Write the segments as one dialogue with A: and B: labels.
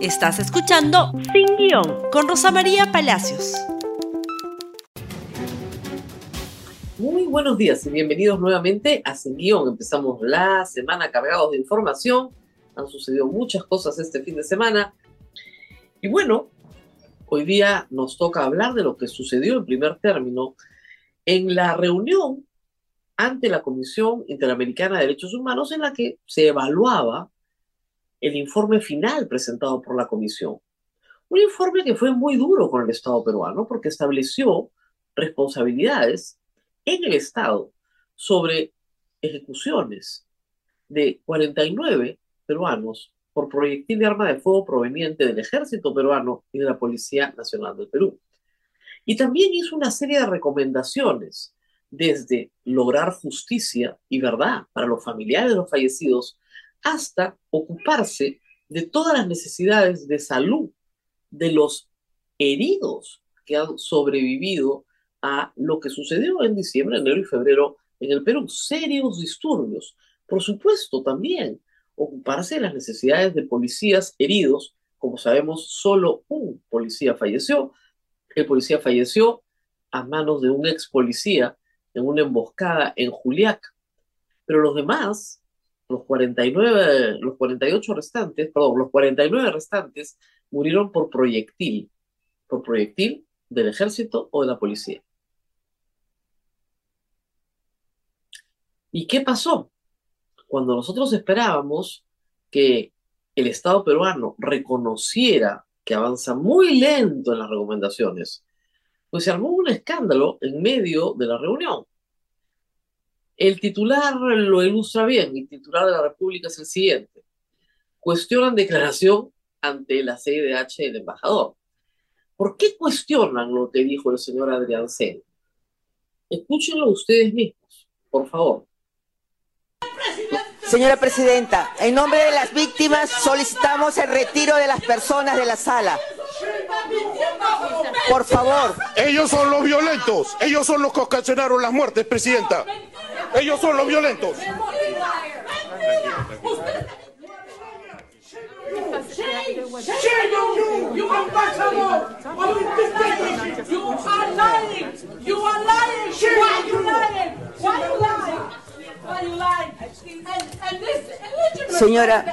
A: Estás escuchando Sin Guión con Rosa María Palacios.
B: Muy buenos días y bienvenidos nuevamente a Sin Guión. Empezamos la semana cargados de información. Han sucedido muchas cosas este fin de semana. Y bueno, hoy día nos toca hablar de lo que sucedió en primer término en la reunión ante la Comisión Interamericana de Derechos Humanos en la que se evaluaba el informe final presentado por la Comisión. Un informe que fue muy duro con el Estado peruano porque estableció responsabilidades en el Estado sobre ejecuciones de 49 peruanos por proyectil de arma de fuego proveniente del ejército peruano y de la Policía Nacional del Perú. Y también hizo una serie de recomendaciones, desde lograr justicia y verdad para los familiares de los fallecidos hasta ocuparse de todas las necesidades de salud de los heridos que han sobrevivido a lo que sucedió en diciembre, enero y febrero en el Perú. Serios disturbios. Por supuesto, también ocuparse de las necesidades de policías heridos. Como sabemos, solo un policía falleció. El policía falleció a manos de un ex policía en una emboscada en Juliaca. Pero los demás los 49, los 48 restantes, perdón, los 49 restantes murieron por proyectil, por proyectil del ejército o de la policía. ¿Y qué pasó? Cuando nosotros esperábamos que el Estado peruano reconociera que avanza muy lento en las recomendaciones, pues se armó un escándalo en medio de la reunión. El titular lo ilustra bien, el titular de la República es el siguiente. Cuestionan declaración ante la CIDH del embajador. ¿Por qué cuestionan lo que dijo el señor Adrián Sen? Escúchenlo ustedes mismos, por favor.
C: Señora Presidenta, en nombre de las víctimas solicitamos el retiro de las personas de la sala. Por favor.
D: Ellos son los violentos, ellos son los que ocasionaron las muertes, Presidenta. Ellos son los violentos.
C: Are Señora.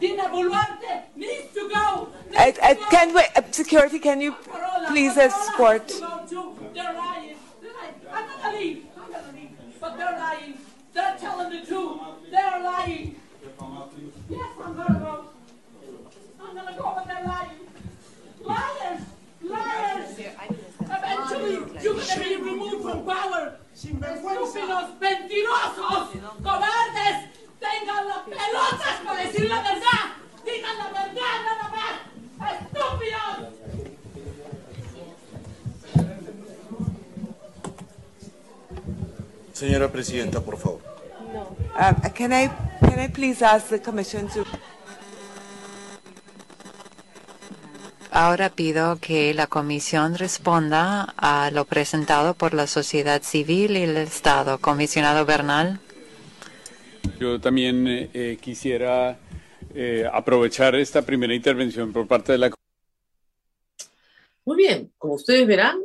C: Dina Boluarte needs to go. I, I, can we, uh, security, can you please escort? Mentirosos, cobardes, tengan las pelotas para decir la verdad. Digan la verdad nada más. Estúpidos.
D: Señora Presidenta, por favor.
C: No. Uh, can I, can I please ask the Commission to...
E: Ahora pido que la Comisión responda a lo presentado por la sociedad civil y el Estado. Comisionado Bernal.
F: Yo también eh, eh, quisiera eh, aprovechar esta primera intervención por parte de la.
B: Muy bien, como ustedes verán,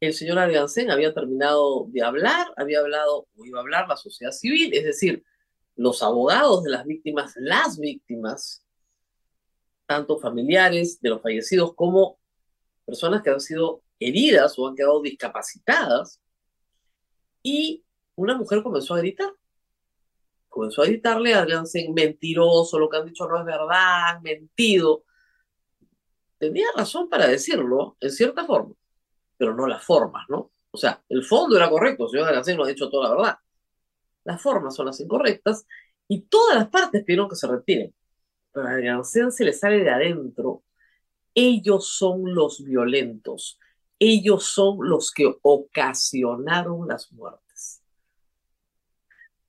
B: el señor Argancén había terminado de hablar, había hablado o iba a hablar la sociedad civil, es decir, los abogados de las víctimas, las víctimas, tanto familiares de los fallecidos como personas que han sido heridas o han quedado discapacitadas. Y una mujer comenzó a gritar. Comenzó a gritarle a Argancén, mentiroso, lo que han dicho no es verdad, mentido. Tenía razón para decirlo, en cierta forma pero no las formas, ¿no? O sea, el fondo era correcto, el señor Alacén lo ha dicho toda la verdad. Las formas son las incorrectas y todas las partes pidieron que se retiren. Pero a Alacén se le sale de adentro. Ellos son los violentos. Ellos son los que ocasionaron las muertes.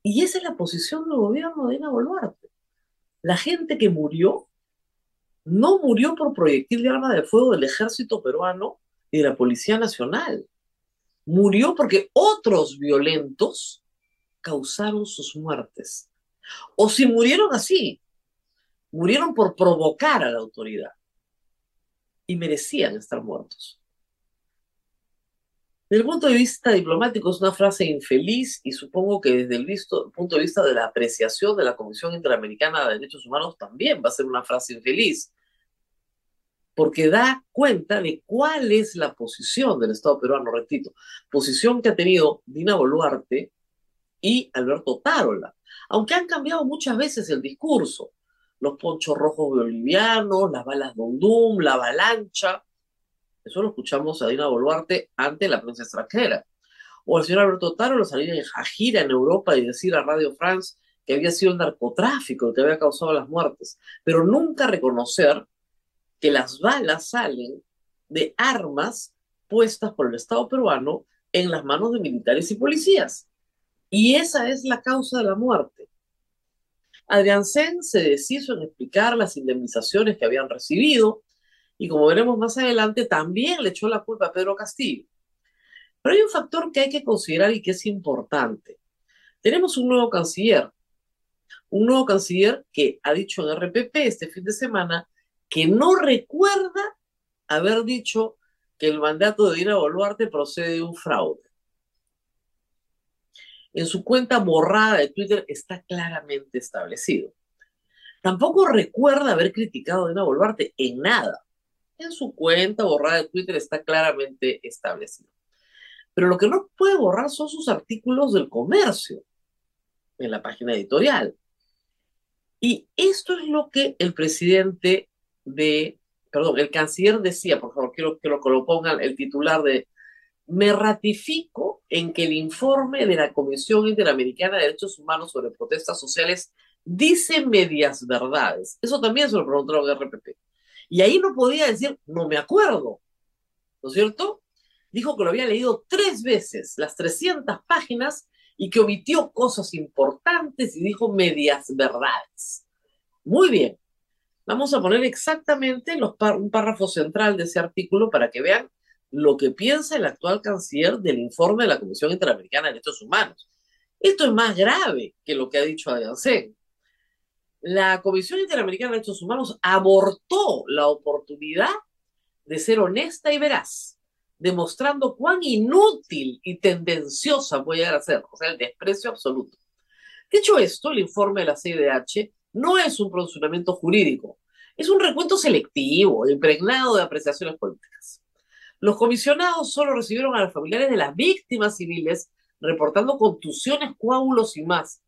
B: Y esa es la posición del gobierno de Ina Boluarte. La gente que murió no murió por proyectil de arma de fuego del ejército peruano y de la Policía Nacional. Murió porque otros violentos causaron sus muertes. O si murieron así, murieron por provocar a la autoridad. y merecían estar muertos. Desde el punto de vista diplomático es una frase infeliz y supongo que desde el punto de vista de la apreciación de la Comisión Interamericana de Derechos Humanos también va a ser una frase infeliz, porque da cuenta de cuál es la posición del Estado peruano, repito, posición que ha tenido Dina Boluarte y Alberto Tarola, aunque han cambiado muchas veces el discurso, los ponchos rojos bolivianos, las balas Dundum, la avalancha, eso lo escuchamos a Dina Boluarte ante la prensa extranjera. O el señor Alberto Tarola salir a gira en Europa y decir a Radio France que había sido el narcotráfico el que había causado las muertes, pero nunca reconocer que las balas salen de armas puestas por el Estado peruano en las manos de militares y policías. Y esa es la causa de la muerte. Adrián Sen se deshizo en explicar las indemnizaciones que habían recibido y como veremos más adelante también le echó la culpa a Pedro Castillo. Pero hay un factor que hay que considerar y que es importante. Tenemos un nuevo canciller, un nuevo canciller que ha dicho en RPP este fin de semana que no recuerda haber dicho que el mandato de Dina Boluarte procede de un fraude. En su cuenta borrada de Twitter está claramente establecido. Tampoco recuerda haber criticado a Dina Boluarte en nada. En su cuenta borrada de Twitter está claramente establecido. Pero lo que no puede borrar son sus artículos del comercio en la página editorial. Y esto es lo que el presidente de, perdón, el canciller decía, por favor, quiero que lo, pongan el titular de, me ratifico en que el informe de la Comisión Interamericana de Derechos Humanos sobre protestas sociales dice medias verdades. Eso también se lo preguntaron en RPP. Y ahí no podía decir, no me acuerdo, ¿no es cierto? Dijo que lo había leído tres veces, las 300 páginas, y que omitió cosas importantes y dijo medias verdades. Muy bien. Vamos a poner exactamente un párrafo central de ese artículo para que vean lo que piensa el actual canciller del informe de la Comisión Interamericana de Derechos Humanos. Esto es más grave que lo que ha dicho Sen. La Comisión Interamericana de Derechos Humanos abortó la oportunidad de ser honesta y veraz, demostrando cuán inútil y tendenciosa puede llegar a ser, o sea, el desprecio absoluto. Dicho esto, el informe de la CIDH no es un pronunciamiento jurídico, es un recuento selectivo, impregnado de apreciaciones políticas. Los comisionados solo recibieron a los familiares de las víctimas civiles reportando contusiones, coágulos y más.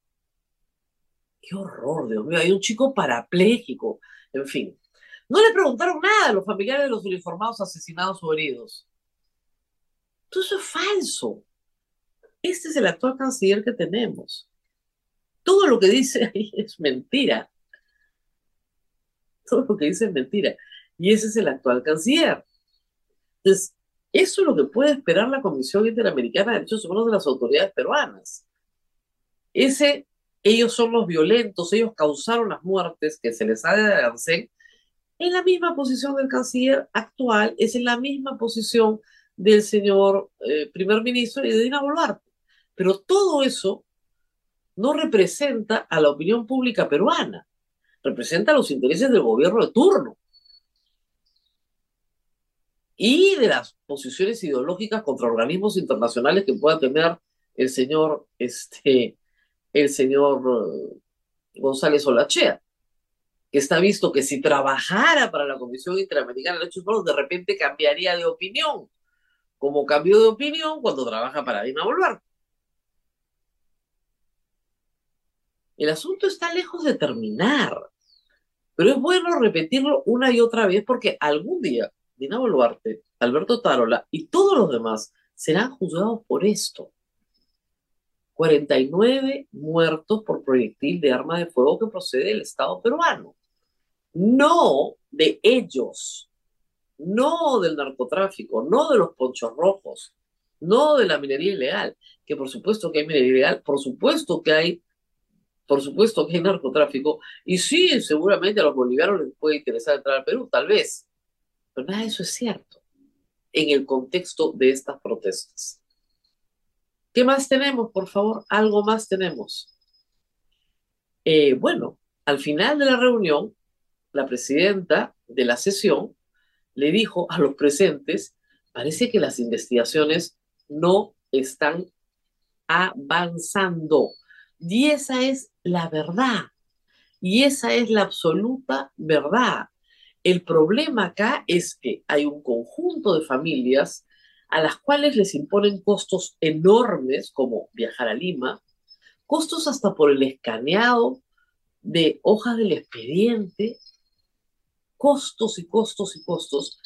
B: Qué horror, Dios mío, hay un chico parapléjico, en fin. No le preguntaron nada a los familiares de los uniformados asesinados o heridos. Todo eso es falso. Este es el actual canciller que tenemos. Todo lo que dice ahí es mentira. Todo lo que dice es mentira. Y ese es el actual canciller. Entonces, eso es lo que puede esperar la Comisión Interamericana de Derechos Humanos de las autoridades peruanas. Ese, ellos son los violentos, ellos causaron las muertes que se les ha de hacer en la misma posición del canciller actual, es en la misma posición del señor eh, primer ministro y de Dina Boluarte. Pero todo eso no representa a la opinión pública peruana, representa los intereses del gobierno de turno y de las posiciones ideológicas contra organismos internacionales que pueda tener el señor, este, el señor eh, González Olachea, que está visto que si trabajara para la Comisión Interamericana de Derechos Humanos, de repente cambiaría de opinión, como cambió de opinión cuando trabaja para Dina Boluarte. El asunto está lejos de terminar, pero es bueno repetirlo una y otra vez porque algún día Dina Boluarte, Alberto Tarola y todos los demás serán juzgados por esto. 49 muertos por proyectil de arma de fuego que procede del Estado peruano. No de ellos, no del narcotráfico, no de los ponchos rojos, no de la minería ilegal, que por supuesto que hay minería ilegal, por supuesto que hay por supuesto que hay narcotráfico, y sí, seguramente a los bolivianos les puede interesar entrar al Perú, tal vez, de eso es cierto en el contexto de estas protestas. ¿Qué más tenemos, por favor? Algo más tenemos. Eh, bueno, al final de la reunión, la presidenta de la sesión le dijo a los presentes, parece que las investigaciones no están avanzando. Y esa es la verdad. Y esa es la absoluta verdad. El problema acá es que hay un conjunto de familias a las cuales les imponen costos enormes, como viajar a Lima, costos hasta por el escaneado de hojas del expediente, costos y costos y costos,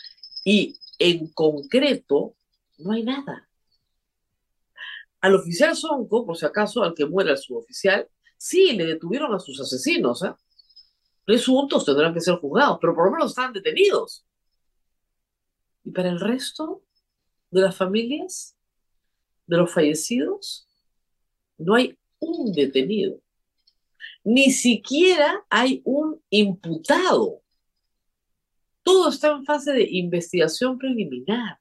B: y en concreto no hay nada. Al oficial Sonco, por si acaso, al que muera el suboficial, sí, le detuvieron a sus asesinos. ¿eh? Presuntos tendrán que ser juzgados, pero por lo menos están detenidos. ¿Y para el resto de las familias, de los fallecidos, no hay un detenido. Ni siquiera hay un imputado. Todo está en fase de investigación preliminar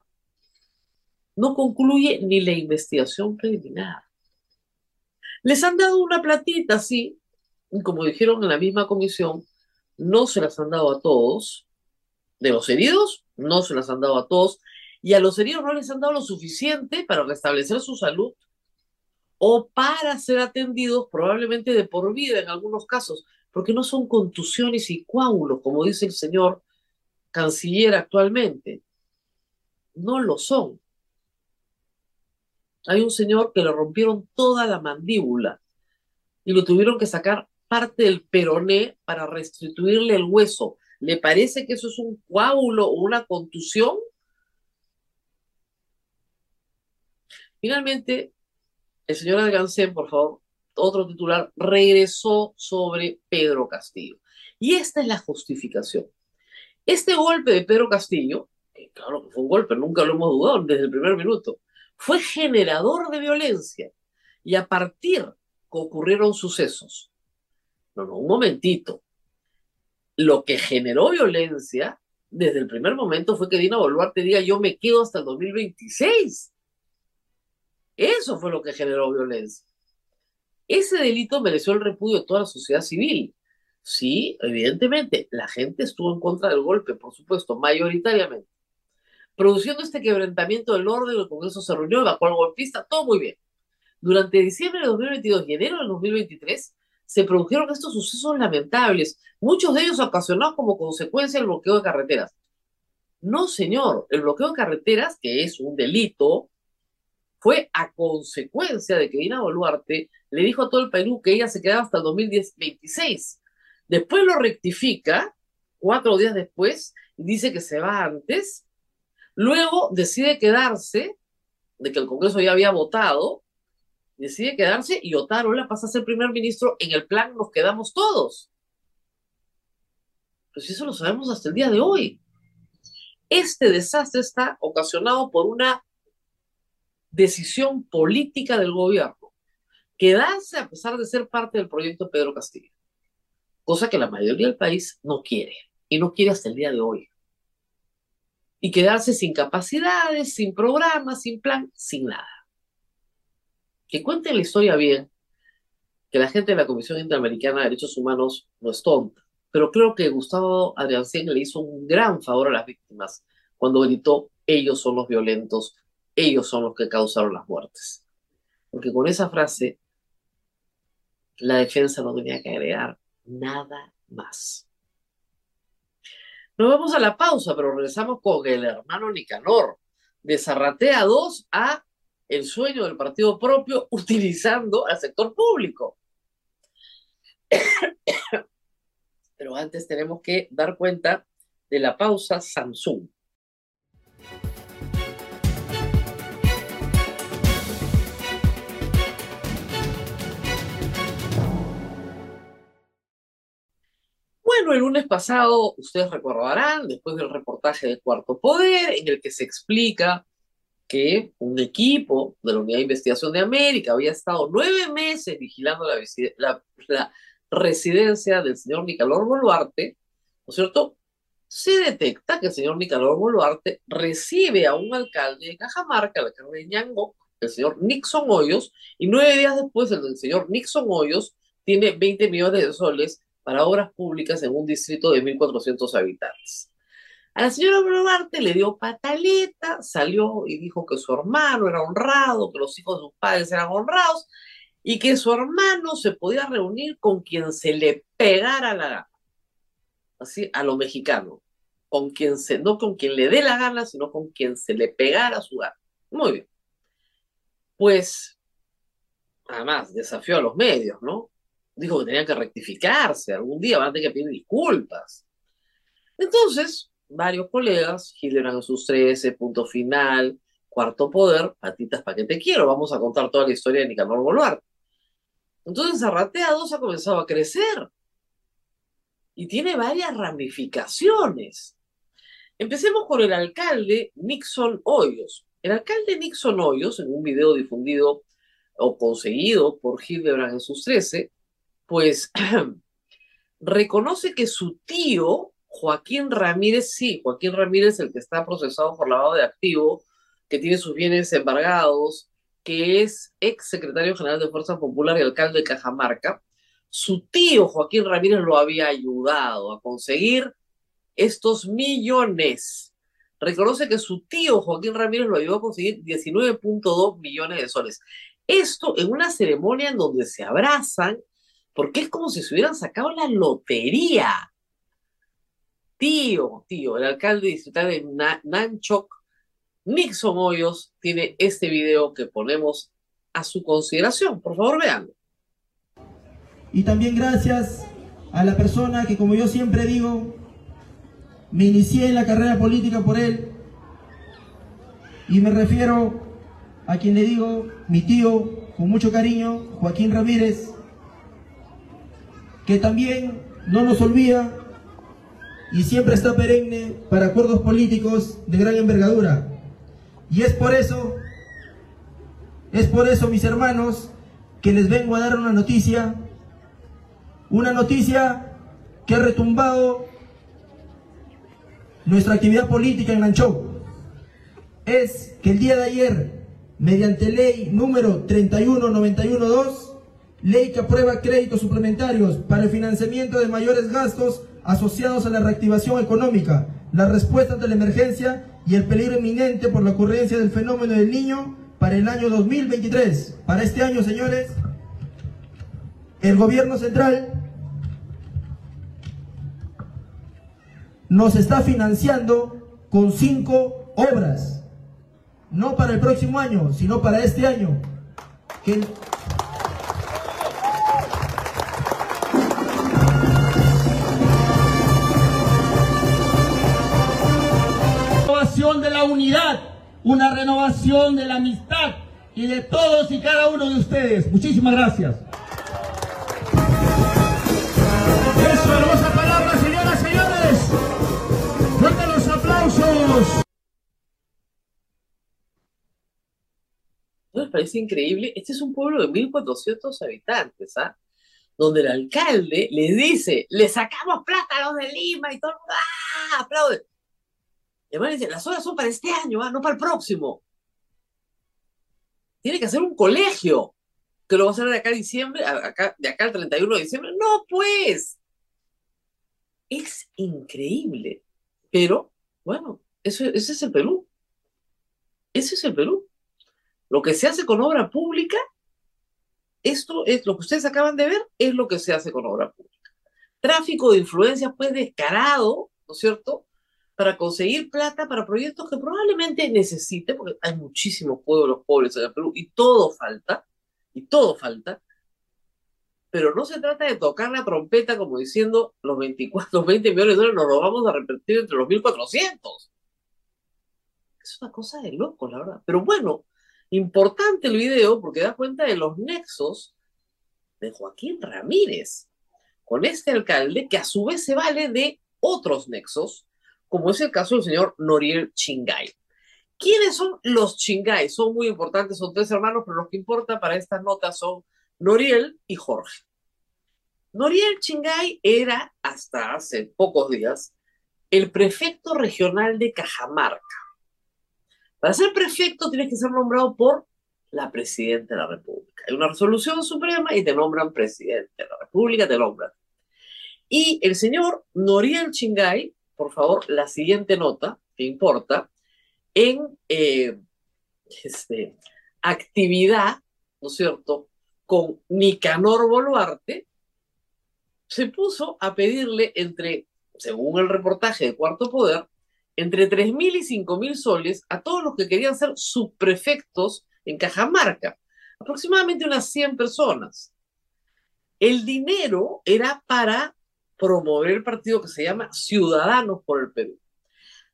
B: no concluye ni la investigación preliminar. Les han dado una platita, sí, como dijeron en la misma comisión, no se las han dado a todos. De los heridos, no se las han dado a todos. Y a los heridos no les han dado lo suficiente para restablecer su salud o para ser atendidos probablemente de por vida en algunos casos, porque no son contusiones y coágulos, como dice el señor canciller actualmente. No lo son. Hay un señor que le rompieron toda la mandíbula y lo tuvieron que sacar parte del peroné para restituirle el hueso. ¿Le parece que eso es un coágulo o una contusión? Finalmente, el señor Algancén, por favor, otro titular, regresó sobre Pedro Castillo. Y esta es la justificación. Este golpe de Pedro Castillo, que claro que fue un golpe, nunca lo hemos dudado desde el primer minuto, fue generador de violencia. Y a partir que ocurrieron sucesos. No, no, un momentito. Lo que generó violencia desde el primer momento fue que Dina Boluarte diga yo me quedo hasta el 2026. Eso fue lo que generó violencia. Ese delito mereció el repudio de toda la sociedad civil. Sí, evidentemente, la gente estuvo en contra del golpe, por supuesto, mayoritariamente produciendo este quebrantamiento del orden, el Congreso se reunió, evacuó al golpista, todo muy bien. Durante diciembre de 2022 y enero de 2023 se produjeron estos sucesos lamentables, muchos de ellos ocasionados como consecuencia del bloqueo de carreteras. No, señor, el bloqueo de carreteras, que es un delito, fue a consecuencia de que Dina Boluarte le dijo a todo el Perú que ella se quedaba hasta el 2026. Después lo rectifica, cuatro días después, y dice que se va antes, Luego decide quedarse, de que el Congreso ya había votado, decide quedarse y Otárola pasa a ser primer ministro. En el plan nos quedamos todos. Pues eso lo sabemos hasta el día de hoy. Este desastre está ocasionado por una decisión política del gobierno. Quedarse a pesar de ser parte del proyecto Pedro Castillo. Cosa que la mayoría del país no quiere. Y no quiere hasta el día de hoy y quedarse sin capacidades, sin programas, sin plan, sin nada. Que cuente la historia bien, que la gente de la Comisión Interamericana de Derechos Humanos no es tonta, pero creo que Gustavo Adriancén le hizo un gran favor a las víctimas cuando gritó, ellos son los violentos, ellos son los que causaron las muertes. Porque con esa frase, la defensa no tenía que agregar nada más. Nos vamos a la pausa, pero regresamos con el hermano Nicanor, de Zarratea 2 a el sueño del partido propio utilizando al sector público. Pero antes tenemos que dar cuenta de la pausa Samsung. Bueno, el lunes pasado, ustedes recordarán, después del reportaje de Cuarto Poder, en el que se explica que un equipo de la Unidad de Investigación de América había estado nueve meses vigilando la, residencia del señor Nicolás Boluarte, ¿no es cierto? Se detecta que el señor Nicolás Boluarte recibe a un alcalde de Cajamarca, el alcalde de Ñango, el señor Nixon Hoyos, y nueve días después el señor Nixon Hoyos tiene 20 millones de soles para obras públicas en un distrito de 1.400 habitantes. A la señora Boluarte le dio pataleta, salió y dijo que su hermano era honrado, que los hijos de sus padres eran honrados y que su hermano se podía reunir con quien se le pegara la gana. Así, a lo mexicano. Con quien se, no con quien le dé la gana, sino con quien se le pegara su gana. Muy bien. Pues, además, desafió a los medios, ¿no? Dijo que tenían que rectificarse, algún día van a tener que pedir disculpas. Entonces, varios colegas, Hildebrand en sus 13, punto final, cuarto poder, patitas para que te quiero, vamos a contar toda la historia de Nicanor Boluarte. Entonces Arrateados ha comenzado a crecer y tiene varias ramificaciones. Empecemos con el alcalde Nixon Hoyos. El alcalde Nixon Hoyos, en un video difundido o conseguido por Hildebrand en sus 13, pues reconoce que su tío Joaquín Ramírez, sí, Joaquín Ramírez, el que está procesado por lavado de activo, que tiene sus bienes embargados, que es ex secretario general de Fuerza Popular y alcalde de Cajamarca, su tío Joaquín Ramírez lo había ayudado a conseguir estos millones. Reconoce que su tío Joaquín Ramírez lo ayudó a conseguir 19.2 millones de soles. Esto en una ceremonia en donde se abrazan, porque es como si se hubieran sacado la lotería tío, tío, el alcalde distrital de Nanchoc, Nixon Hoyos, tiene este video que ponemos a su consideración. Por favor, veanlo.
G: Y también gracias a la persona que, como yo siempre digo, me inicié en la carrera política por él. Y me refiero a quien le digo, mi tío, con mucho cariño, Joaquín Ramírez, que también no nos olvida y siempre está perenne para acuerdos políticos de gran envergadura. Y es por eso, es por eso, mis hermanos, que les vengo a dar una noticia, una noticia que ha retumbado nuestra actividad política en Lanchou. Es que el día de ayer, mediante ley número 31912, ley que aprueba créditos suplementarios para el financiamiento de mayores gastos asociados a la reactivación económica, la respuesta ante la emergencia y el peligro inminente por la ocurrencia del fenómeno del niño para el año 2023. Para este año, señores, el gobierno central nos está financiando con cinco obras, no para el próximo año, sino para este año.
H: De la unidad, una renovación de la amistad y de todos y cada uno de ustedes. Muchísimas gracias. Eso, hermosa palabra, señoras y señores. Fuerte los aplausos.
B: ¿No les parece increíble? Este es un pueblo de 1.400 habitantes, ¿ah? Donde el alcalde le dice, le sacamos plata a los de Lima y todo el mundo, ¡ah! aplaude. Y además las horas son para este año, ¿ah? no para el próximo. Tiene que hacer un colegio, que lo va a hacer de acá a diciembre, acá, de acá al 31 de diciembre. No, pues. Es increíble. Pero, bueno, eso, ese es el Perú. Ese es el Perú. Lo que se hace con obra pública, esto es lo que ustedes acaban de ver, es lo que se hace con obra pública. Tráfico de influencias, pues descarado, ¿no es cierto? Para conseguir plata para proyectos que probablemente necesite, porque hay muchísimos pueblos pobres en el Perú y todo falta, y todo falta, pero no se trata de tocar la trompeta como diciendo los 24, 20 millones de dólares nos los vamos a repetir entre los 1400. Es una cosa de loco, la verdad. Pero bueno, importante el video porque da cuenta de los nexos de Joaquín Ramírez con este alcalde que a su vez se vale de otros nexos como es el caso del señor Noriel Chingay. ¿Quiénes son los Chingay? Son muy importantes, son tres hermanos, pero lo que importa para estas notas son Noriel y Jorge. Noriel Chingay era, hasta hace pocos días, el prefecto regional de Cajamarca. Para ser prefecto tienes que ser nombrado por la presidenta de la República. Hay una resolución suprema y te nombran presidente de la República, te nombran. Y el señor Noriel Chingay por favor, la siguiente nota que importa en eh, este, actividad, ¿no es cierto?, con Nicanor Boluarte, se puso a pedirle entre, según el reportaje de Cuarto Poder, entre 3.000 y 5.000 soles a todos los que querían ser subprefectos en Cajamarca, aproximadamente unas 100 personas. El dinero era para promover el partido que se llama Ciudadanos por el Perú.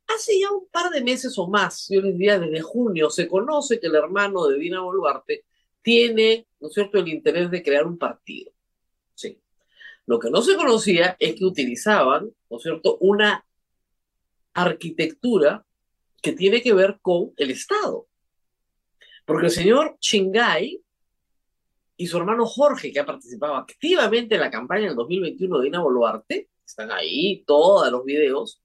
B: Hace ya un par de meses o más, yo les diría desde junio, se conoce que el hermano de Dina Boluarte tiene, ¿no es cierto?, el interés de crear un partido. Sí. Lo que no se conocía es que utilizaban, ¿no es cierto?, una arquitectura que tiene que ver con el Estado. Porque el señor Chingay y su hermano Jorge, que ha participado activamente en la campaña del 2021 de Dina Boluarte, están ahí todos los videos,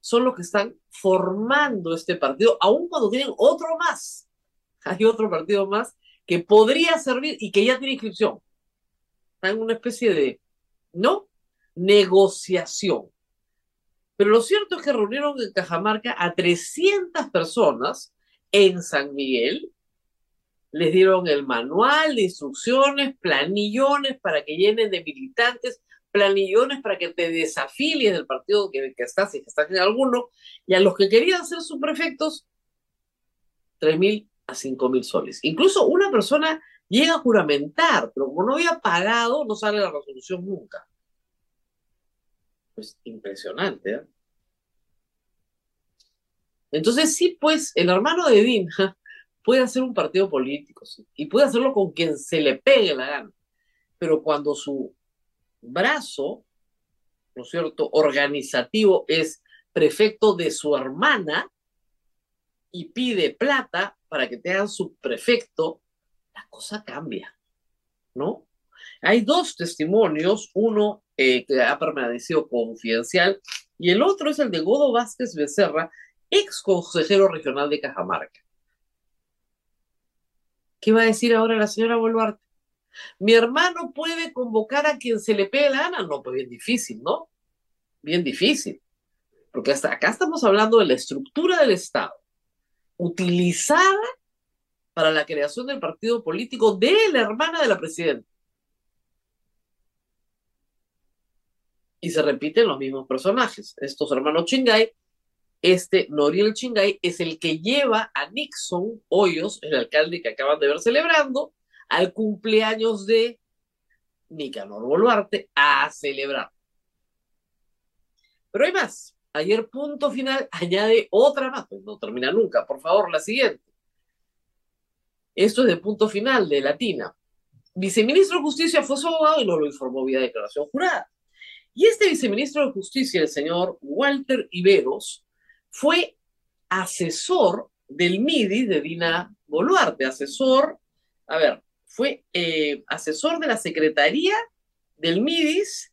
B: son los que están formando este partido, aun cuando tienen otro más. Hay otro partido más que podría servir y que ya tiene inscripción. Está en una especie de, ¿no? Negociación. Pero lo cierto es que reunieron en Cajamarca a 300 personas en San Miguel les dieron el manual de instrucciones, planillones para que llenen de militantes, planillones para que te desafilies del partido que, que estás, que estás en alguno, y a los que querían ser subprefectos, 3.000 a 5.000 soles. Incluso una persona llega a juramentar, pero como no había pagado, no sale la resolución nunca. Pues impresionante, ¿eh? Entonces sí, pues el hermano de Dinja puede hacer un partido político, ¿sí? y puede hacerlo con quien se le pegue la gana, pero cuando su brazo, ¿no es cierto?, organizativo es prefecto de su hermana y pide plata para que te hagan su prefecto, la cosa cambia, ¿no? Hay dos testimonios, uno eh, que ha permanecido confidencial y el otro es el de Godo Vázquez Becerra, ex consejero regional de Cajamarca. ¿Qué va a decir ahora la señora Boluarte? Mi hermano puede convocar a quien se le pegue la gana. No, pues bien difícil, ¿no? Bien difícil. Porque hasta acá estamos hablando de la estructura del Estado, utilizada para la creación del partido político de la hermana de la presidenta. Y se repiten los mismos personajes. Estos hermanos Chingay este Noriel Chingay es el que lleva a Nixon Hoyos, el alcalde que acaban de ver celebrando, al cumpleaños de Nicanor Boluarte a celebrar. Pero hay más. Ayer, punto final, añade otra más. Pues no termina nunca. Por favor, la siguiente. Esto es de punto final de Latina. Viceministro de Justicia fue su abogado y no lo informó vía declaración jurada. Y este viceministro de Justicia, el señor Walter Iberos, fue asesor del MIDI de Dina Boluarte, asesor, a ver, fue eh, asesor de la Secretaría del MIDIS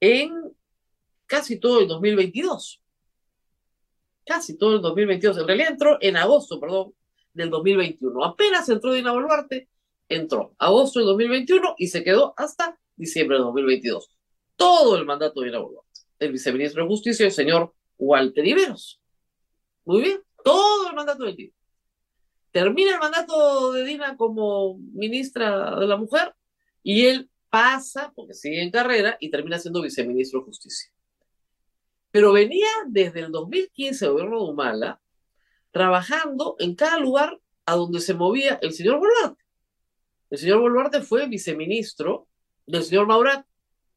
B: en casi todo el 2022. Casi todo el 2022. En realidad entró en agosto, perdón, del 2021. Apenas entró Dina Boluarte, entró agosto del 2021 y se quedó hasta diciembre del 2022. Todo el mandato de Dina Boluarte. El viceministro de Justicia, el señor Walter Iberos. Muy bien, todo el mandato de Dina. Termina el mandato de Dina como ministra de la mujer y él pasa, porque sigue en carrera, y termina siendo viceministro de Justicia. Pero venía desde el 2015, el gobierno de Humala, trabajando en cada lugar a donde se movía el señor Boluarte. El señor Boluarte fue viceministro del señor Maurat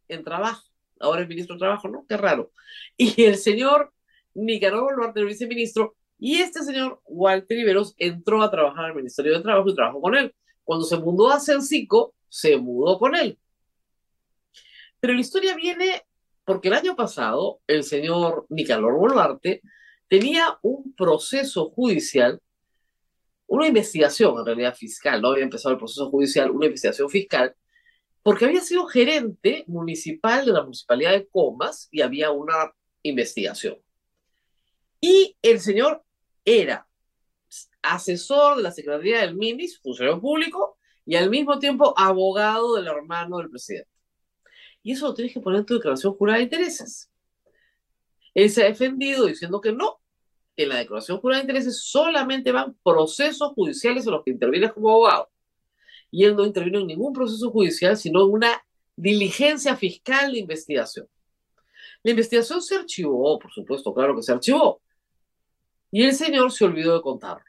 B: en trabajo. Ahora es ministro de Trabajo, ¿no? Qué raro. Y el señor Nicaragua Boluarte, el viceministro, y este señor Walter Riveros entró a trabajar al Ministerio de Trabajo y trabajó con él. Cuando se mudó a Cencico, se mudó con él. Pero la historia viene porque el año pasado el señor Nicanor Boluarte tenía un proceso judicial, una investigación en realidad fiscal, no había empezado el proceso judicial, una investigación fiscal, porque había sido gerente municipal de la municipalidad de Comas y había una investigación. Y el señor era asesor de la Secretaría del MINIS, funcionario público, y al mismo tiempo abogado del hermano del presidente. Y eso lo tienes que poner en tu declaración jurada de intereses. Él se ha defendido diciendo que no, que en la declaración jurada de intereses solamente van procesos judiciales en los que interviene como abogado. Y él no intervino en ningún proceso judicial, sino en una diligencia fiscal de investigación. La investigación se archivó, por supuesto, claro que se archivó. Y el señor se olvidó de contarlo.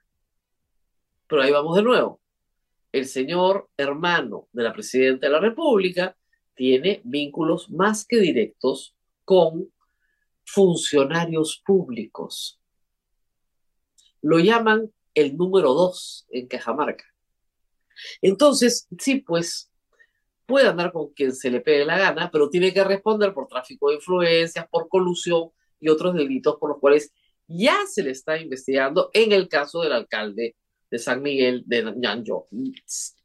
B: Pero ahí vamos de nuevo. El señor hermano de la presidenta de la República tiene vínculos más que directos con funcionarios públicos. Lo llaman el número dos en Cajamarca. Entonces, sí, pues puede andar con quien se le pegue la gana, pero tiene que responder por tráfico de influencias, por colusión y otros delitos por los cuales ya se le está investigando en el caso del alcalde de San Miguel de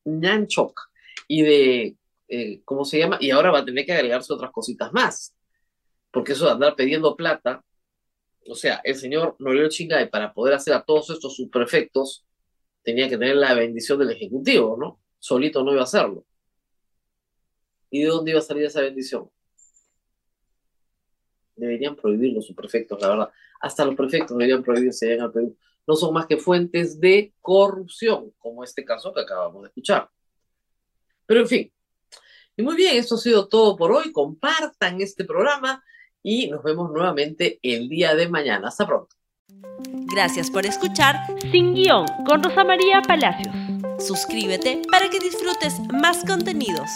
B: Ñanchoc y de, eh, ¿cómo se llama? Y ahora va a tener que agregarse otras cositas más, porque eso de andar pidiendo plata, o sea, el señor Noriel Chingay para poder hacer a todos estos subprefectos tenía que tener la bendición del Ejecutivo, ¿no? Solito no iba a hacerlo. ¿Y de dónde iba a salir esa bendición? Deberían prohibir los subprefectos, la verdad. Hasta los prefectos deberían prohibirse en el Perú. No son más que fuentes de corrupción, como este caso que acabamos de escuchar. Pero en fin. Y muy bien, esto ha sido todo por hoy. Compartan este programa y nos vemos nuevamente el día de mañana. Hasta pronto.
A: Gracias por escuchar Sin Guión con Rosa María Palacios. Suscríbete para que disfrutes más contenidos.